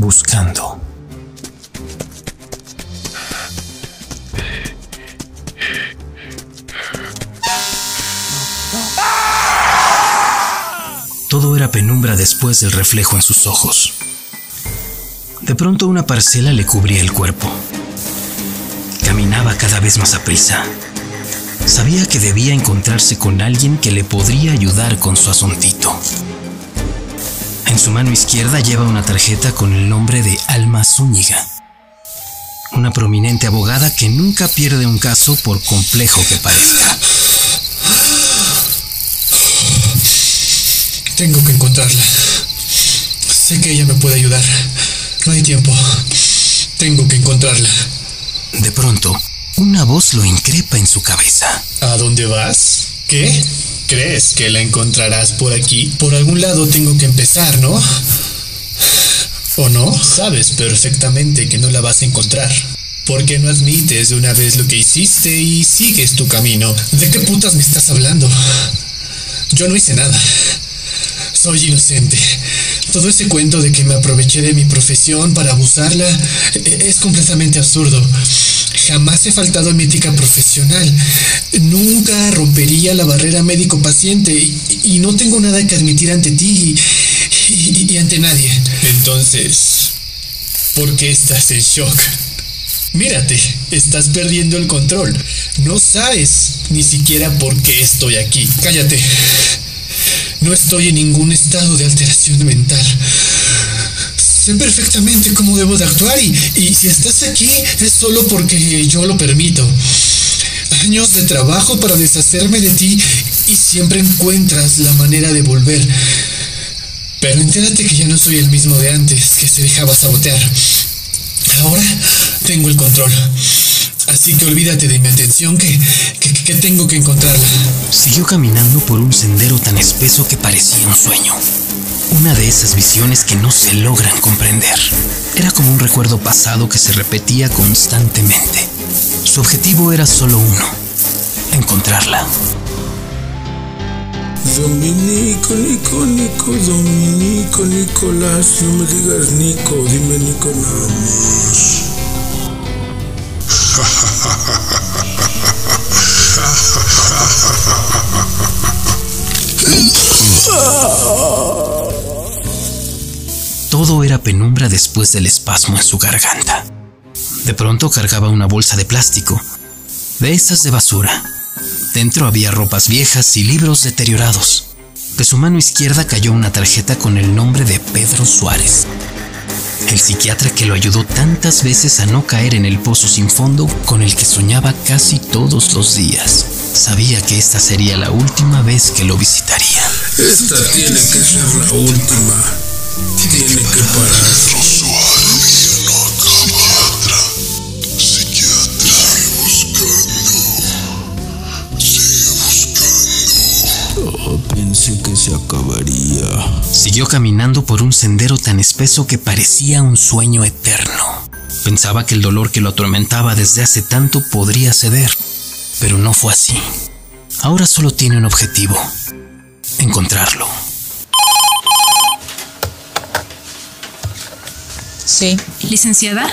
buscando. Todo era penumbra después del reflejo en sus ojos. De pronto una parcela le cubría el cuerpo. Caminaba cada vez más a prisa. Sabía que debía encontrarse con alguien que le podría ayudar con su asuntito. En su mano izquierda lleva una tarjeta con el nombre de Alma Zúñiga, una prominente abogada que nunca pierde un caso por complejo que parezca. Tengo que encontrarla. Sé que ella me puede ayudar. No hay tiempo. Tengo que encontrarla. De pronto, una voz lo increpa en su cabeza. ¿A dónde vas? ¿Qué? ¿Crees que la encontrarás por aquí? Por algún lado tengo que empezar, ¿no? ¿O no? Sabes perfectamente que no la vas a encontrar. ¿Por qué no admites de una vez lo que hiciste y sigues tu camino? ¿De qué putas me estás hablando? Yo no hice nada. Soy inocente. Todo ese cuento de que me aproveché de mi profesión para abusarla e-, es completamente absurdo. Jamás he faltado a mi ética profesional. Nunca rompería la barrera médico-paciente y, no tengo nada que admitir ante ti y, y ante nadie. Entonces, ¿por qué estás en shock? Mírate, estás perdiendo el control. No sabes ni siquiera por qué estoy aquí. Cállate. No estoy en ningún estado de alteración mental. Sé perfectamente cómo debo de actuar y, si estás aquí es solo porque yo lo permito. Años de trabajo para deshacerme de ti y siempre encuentras la manera de volver. Pero entérate que ya no soy el mismo de antes, que se dejaba sabotear. Ahora tengo el control. Así que olvídate de mi atención que, que, tengo que encontrarla. Siguió caminando por un sendero tan espeso que parecía un sueño. Una de esas visiones que no se logran comprender. Era como un recuerdo pasado que se repetía constantemente. Su objetivo era solo uno, encontrarla. Dominico, Nico, Nico, Dominico, Nicolás, no me digas Nico, dime Nico. Todo era penumbra después del espasmo en su garganta. De pronto cargaba una bolsa de plástico, de esas de basura. Dentro había ropas viejas y libros deteriorados. De su mano izquierda cayó una tarjeta con el nombre de Pedro Suárez, el psiquiatra que lo ayudó tantas veces a no caer en el pozo sin fondo con el que soñaba casi todos los días. Sabía que esta sería la última vez que lo visitaría. Esta tiene que ser la última. Tiene que parar. pensé que se acabaría. Siguió caminando por un sendero tan espeso que parecía un sueño eterno. Pensaba que el dolor que lo atormentaba desde hace tanto podría ceder, pero no fue así. Ahora solo tiene un objetivo, encontrarlo. Sí. Licenciada,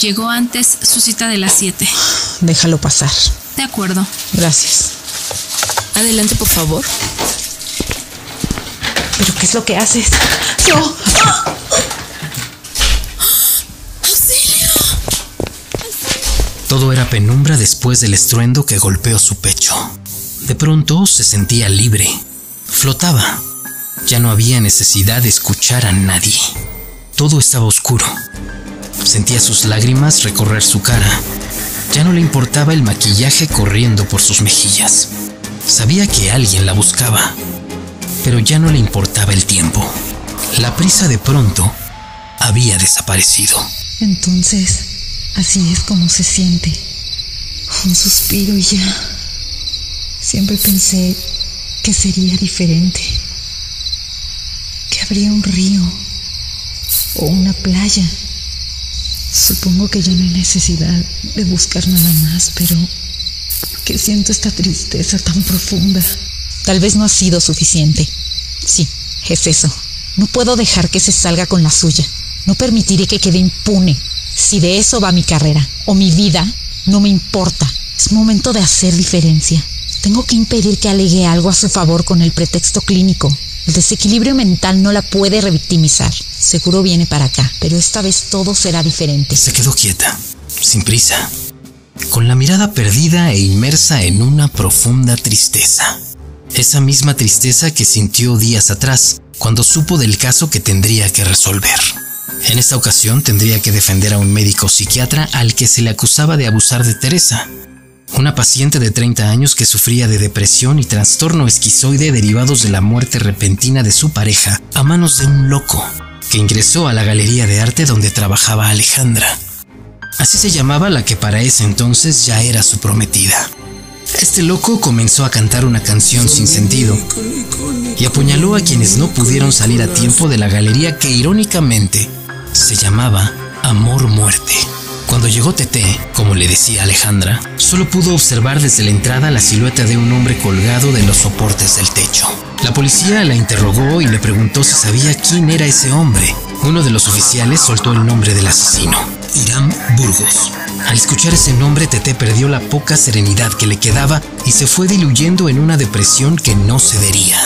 llegó antes su cita de las 7. Déjalo pasar. De acuerdo. Gracias. Adelante, por favor. ¿Pero qué es lo que haces? ¡No! Todo era penumbra después del estruendo que golpeó su pecho. De pronto se sentía libre. Flotaba. Ya no había necesidad de escuchar a nadie. Todo estaba oscuro. Sentía sus lágrimas recorrer su cara. Ya no le importaba el maquillaje corriendo por sus mejillas. Sabía que alguien la buscaba, pero ya no le importaba el tiempo. La prisa de pronto había desaparecido. Entonces, así es como se siente. Un suspiro y ya. Siempre pensé que sería diferente. Que habría un río o una playa. Supongo que ya no hay necesidad de buscar nada más, pero que siento esta tristeza tan profunda. Tal vez no ha sido suficiente. Sí, es eso. No puedo dejar que se salga con la suya. No permitiré que quede impune. Si de eso va mi carrera o mi vida, no me importa. Es momento de hacer diferencia. Tengo que impedir que alegue algo a su favor con el pretexto clínico. El desequilibrio mental no la puede revictimizar. Seguro viene para acá, pero esta vez todo será diferente. Se quedó quieta, sin prisa, con la mirada perdida e inmersa en una profunda tristeza. Esa misma tristeza que sintió días atrás, cuando supo del caso que tendría que resolver. En esta ocasión tendría que defender a un médico psiquiatra al que se le acusaba de abusar de Teresa, una paciente de 30 años que sufría de depresión y trastorno esquizoide derivados de la muerte repentina de su pareja a manos de un loco que ingresó a la galería de arte donde trabajaba Alejandra. Así se llamaba la que para ese entonces ya era su prometida. Este loco comenzó a cantar una canción sin sentido y apuñaló a quienes no pudieron salir a tiempo de la galería que irónicamente se llamaba Amor Muerte. Cuando llegó Tete, como le decía Alejandra, solo pudo observar desde la entrada la silueta de un hombre colgado de los soportes del techo. La policía la interrogó y le preguntó si sabía quién era ese hombre. Uno de los oficiales soltó el nombre del asesino, Irán Burgos. Al escuchar ese nombre, Tete perdió la poca serenidad que le quedaba y se fue diluyendo en una depresión que no cedería.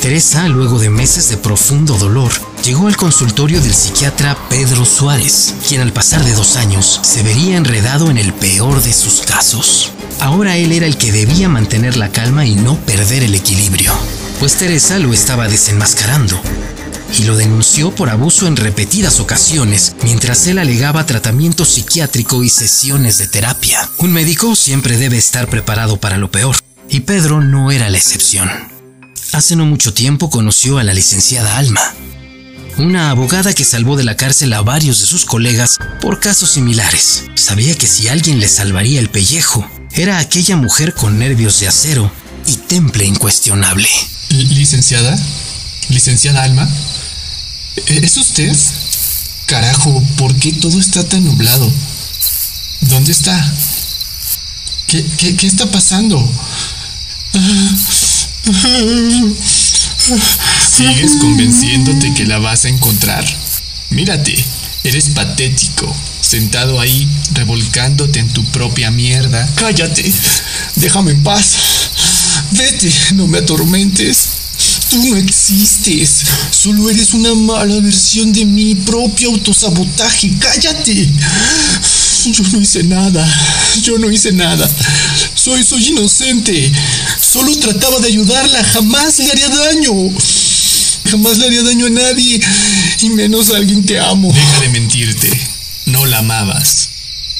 Teresa, luego de meses de profundo dolor, llegó al consultorio del psiquiatra Pedro Suárez, quien al pasar de dos años se vería enredado en el peor de sus casos. Ahora él era el que debía mantener la calma y no perder el equilibrio, pues Teresa lo estaba desenmascarando y lo denunció por abuso en repetidas ocasiones mientras él alegaba tratamiento psiquiátrico y sesiones de terapia. Un médico siempre debe estar preparado para lo peor, y Pedro no era la excepción. Hace no mucho tiempo conoció a la licenciada Alma, una abogada que salvó de la cárcel a varios de sus colegas por casos similares. Sabía que si alguien le salvaría el pellejo, era aquella mujer con nervios de acero y temple incuestionable. Licenciada, licenciada Alma, ¿es usted? Carajo, ¿por qué todo está tan nublado? ¿Dónde está? ¿Qué, qué, qué está pasando? ¿Sigues convenciéndote que la vas a encontrar? Mírate, eres patético, sentado ahí, revolcándote en tu propia mierda. Cállate, déjame en paz. Vete, no me atormentes. Tú no existes, solo eres una mala versión de mi propio autosabotaje. Cállate. Yo no hice nada, yo no hice nada. Soy, soy inocente. Solo trataba de ayudarla, jamás le haría daño. Jamás le haría daño a nadie, y menos a alguien que amo. Deja de mentirte. No la amabas.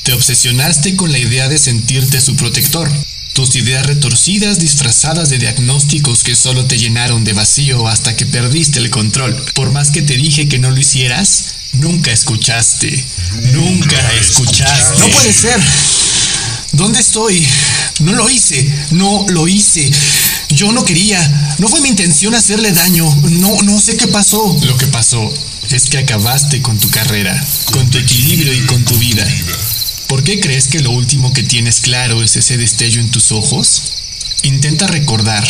Te obsesionaste con la idea de sentirte su protector. Tus ideas retorcidas disfrazadas de diagnósticos que solo te llenaron de vacío hasta que perdiste el control. Por más que te dije que no lo hicieras, nunca escuchaste. Nunca escuchaste. No puede ser. ¿Dónde estoy? No lo hice. No lo hice. Yo no quería. No fue mi intención hacerle daño. No, no sé qué pasó. Lo que pasó es que acabaste con tu carrera, con tu equilibrio y con tu vida. ¿Por qué crees que lo último que tienes claro es ese destello en tus ojos? Intenta recordar.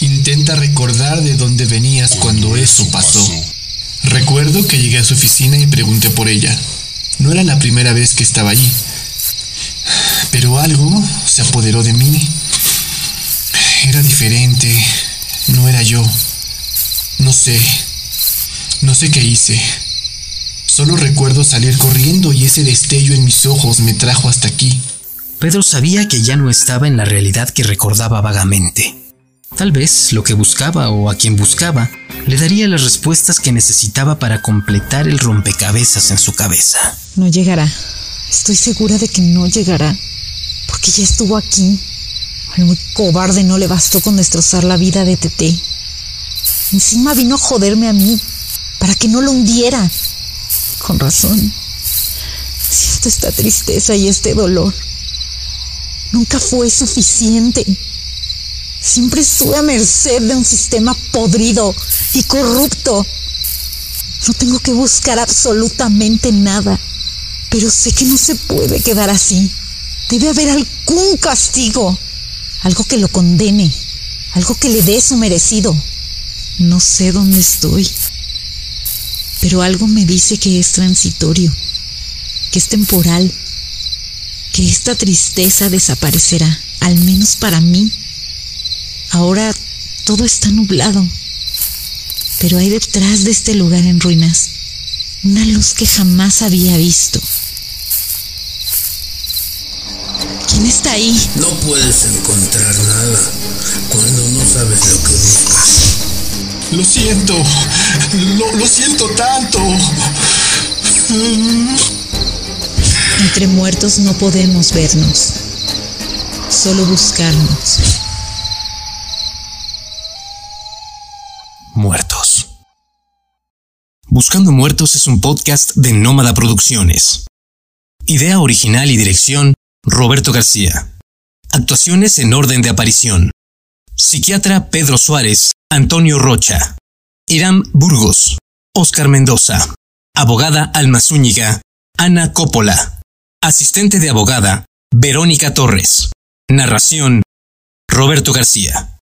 Intenta recordar de dónde venías cuando eso pasó. Recuerdo que llegué a su oficina y pregunté por ella. No era la primera vez que estaba allí. Pero algo se apoderó de mí. Era diferente. No era yo. No sé. No sé qué hice. Solo recuerdo salir corriendo y ese destello en mis ojos me trajo hasta aquí. Pedro sabía que ya no estaba en la realidad que recordaba vagamente. Tal vez lo que buscaba o a quien buscaba le daría las respuestas que necesitaba para completar el rompecabezas en su cabeza. No llegará. Estoy segura de que no llegará. Porque ya estuvo aquí. Al muy cobarde no le bastó con destrozar la vida de Tete. Encima vino a joderme a mí, para que no lo hundiera. Con razón. Siento esta tristeza y este dolor. Nunca fue suficiente. Siempre estuve a merced de un sistema podrido y corrupto. No tengo que buscar absolutamente nada. Pero sé que no se puede quedar así. Debe haber algún castigo. Algo que lo condene. Algo que le dé su merecido. No sé dónde estoy. pero algo me dice que es transitorio, que es temporal, que esta tristeza desaparecerá, al menos para mí. Ahora todo está nublado, pero hay detrás de este lugar en ruinas una luz que jamás había visto. ¿Quién está ahí? No puedes encontrar nada cuando no sabes lo que buscas. Lo siento, lo, lo siento tanto. Entre muertos no podemos vernos, solo buscarnos. Muertos. Buscando Muertos es un podcast de Nómada Producciones. Idea original y dirección, Roberto García. Actuaciones en orden de aparición. Psiquiatra Pedro Suárez, Antonio Rocha. Iram Burgos, Oscar Mendoza. Abogada Alma Zúñiga, Ana Coppola. Asistente de abogada, Verónica Torres. Narración, Roberto García.